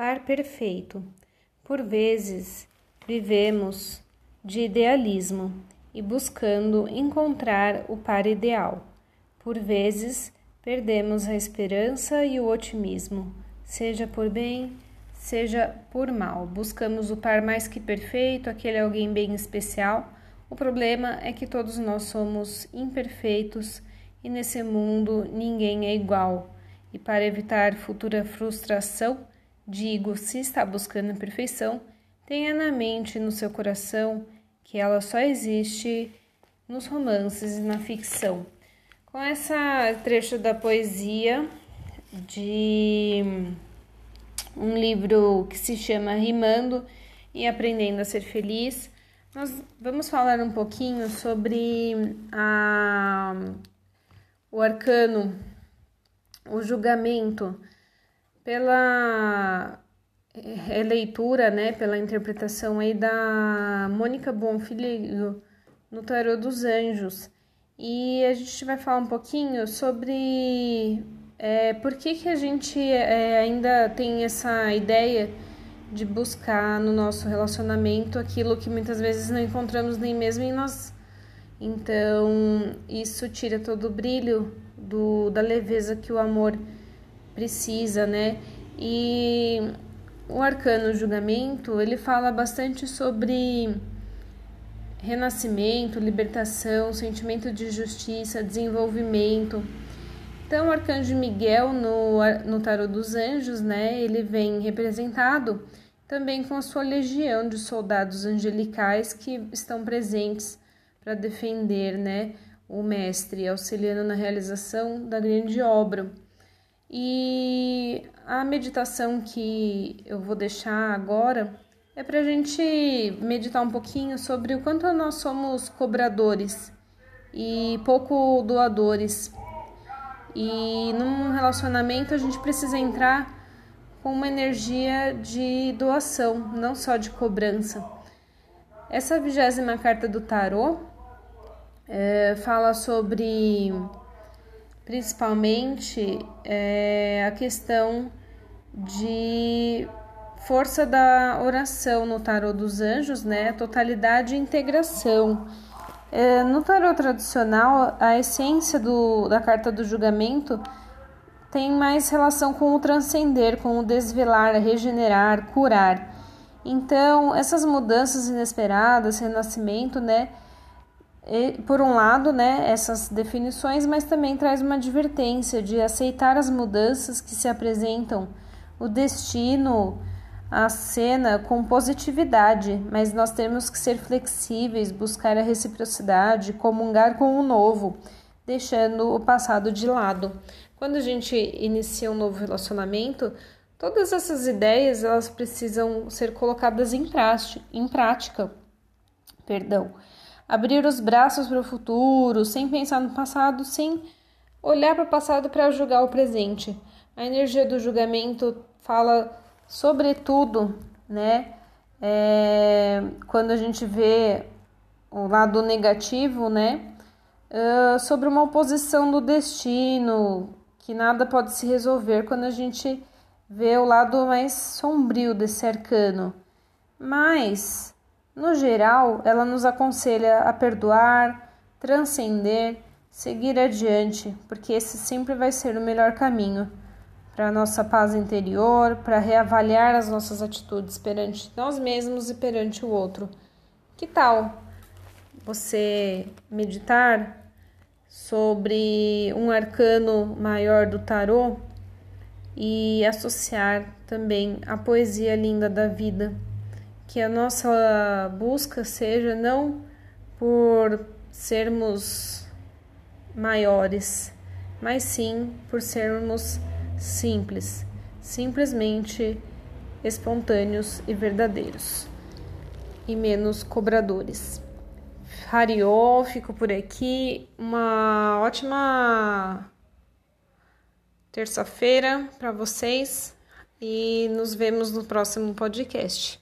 Par perfeito. Por vezes, vivemos de idealismo e buscando encontrar o par ideal. Por vezes, perdemos a esperança e o otimismo, seja por bem, seja por mal. Buscamos o par mais que perfeito, aquele alguém bem especial. O problema é que todos nós somos imperfeitos e nesse mundo ninguém é igual. E para evitar futura frustração, digo: se está buscando a perfeição, tenha na mente e no seu coração que ela só existe nos romances e na ficção. Com essa trecho da poesia de um livro que se chama Rimando e Aprendendo a Ser Feliz, nós vamos falar um pouquinho sobre a, o arcano, o julgamento, pela releitura, né, pela interpretação aí da Mônica Bonfilho no Tarô dos Anjos. E a gente vai falar um pouquinho sobre é, por que, que a gente é, ainda tem essa ideia de buscar no nosso relacionamento aquilo que muitas vezes não encontramos nem mesmo em nós. Então, isso tira todo o brilho do, da leveza que o amor precisa, né? E o arcano julgamento, ele fala bastante sobre renascimento, libertação, sentimento de justiça, desenvolvimento. Então, o arcanjo Miguel no, no tarot dos anjos, né, ele vem representado também com a sua legião de soldados angelicais que estão presentes para defender, né, o mestre, auxiliando na realização da grande obra. E a meditação que eu vou deixar agora é para a gente meditar um pouquinho sobre o quanto nós somos cobradores e pouco doadores. E num relacionamento a gente precisa entrar com uma energia de doação, não só de cobrança. Essa vigésima carta do tarô é, fala sobre principalmente é, a questão de força da oração no tarô dos anjos, né? Totalidade e integração. É, no tarô tradicional, a essência do, da carta do julgamento tem mais relação com o transcender, com o desvelar, regenerar, curar. Então, essas mudanças inesperadas, renascimento, né? Por um lado, né, essas definições, mas também traz uma advertência de aceitar as mudanças que se apresentam, o destino, a cena com positividade, mas nós temos que ser flexíveis, buscar a reciprocidade, comungar com o novo, deixando o passado de lado. Quando a gente inicia um novo relacionamento, todas essas ideias elas precisam ser colocadas em, prática, em prática. Perdão. Abrir os braços para o futuro, sem pensar no passado, sem olhar para o passado para julgar o presente. A energia do julgamento fala sobretudo, né, é, quando a gente vê o lado negativo, né, uh, sobre uma oposição do destino, que nada pode se resolver quando a gente vê o lado mais sombrio desse arcano. Mas, no geral, ela nos aconselha a perdoar, transcender, seguir adiante, porque esse sempre vai ser o melhor caminho para a nossa paz interior, para reavaliar as nossas atitudes perante nós mesmos e perante o outro. Que tal você meditar sobre um arcano maior do tarô e associar também a poesia linda da vida? Que a nossa busca seja não por sermos maiores, mas sim por sermos simples, simplesmente espontâneos e verdadeiros, e menos cobradores. Hariô, fico por aqui. Uma ótima terça-feira para vocês e nos vemos no próximo podcast.